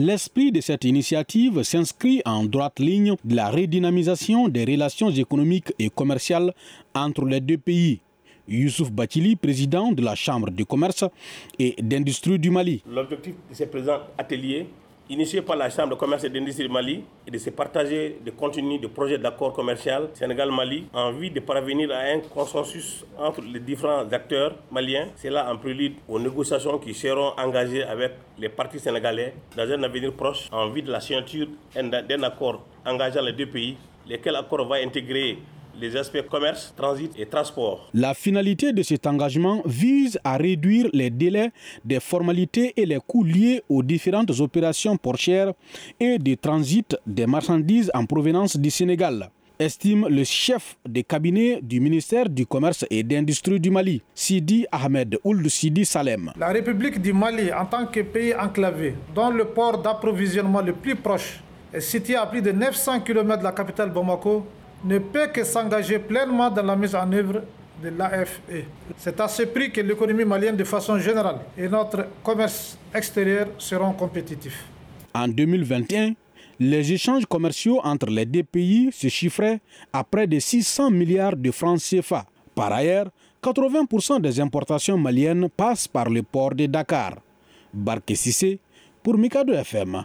L'esprit de cette initiative s'inscrit en droite ligne de la redynamisation des relations économiques et commerciales entre les deux pays. Youssouf Batili, président de la Chambre de commerce et d'industrie du Mali. L'objectif de ce présent atelier initié par la Chambre de commerce et d'industrie du Mali et de se partager de contenu de projets d'accord commercial Sénégal-Mali en vue de parvenir à un consensus entre les différents acteurs maliens. C'est là en prélude aux négociations qui seront engagées avec les partis sénégalais dans un avenir proche en vue de la signature d'un accord engageant les deux pays, lequel accord va intégrer les aspects commerce, transit et transport. La finalité de cet engagement vise à réduire les délais des formalités et les coûts liés aux différentes opérations portières et de transit des marchandises en provenance du Sénégal estime le chef des cabinets du ministère du Commerce et d'Industrie du Mali, Sidi Ahmed Ould Sidi Salem. La République du Mali, en tant que pays enclavé, dont le port d'approvisionnement le plus proche est situé à plus de 900 km de la capitale Bamako, ne peut que s'engager pleinement dans la mise en œuvre de l'AFE. C'est à ce prix que l'économie malienne de façon générale et notre commerce extérieur seront compétitifs. En 2021, les échanges commerciaux entre les deux pays se chiffraient à près de 600 milliards de francs CFA. Par ailleurs, 80% des importations maliennes passent par le port de Dakar. Barke Sissé pour Mikado FM.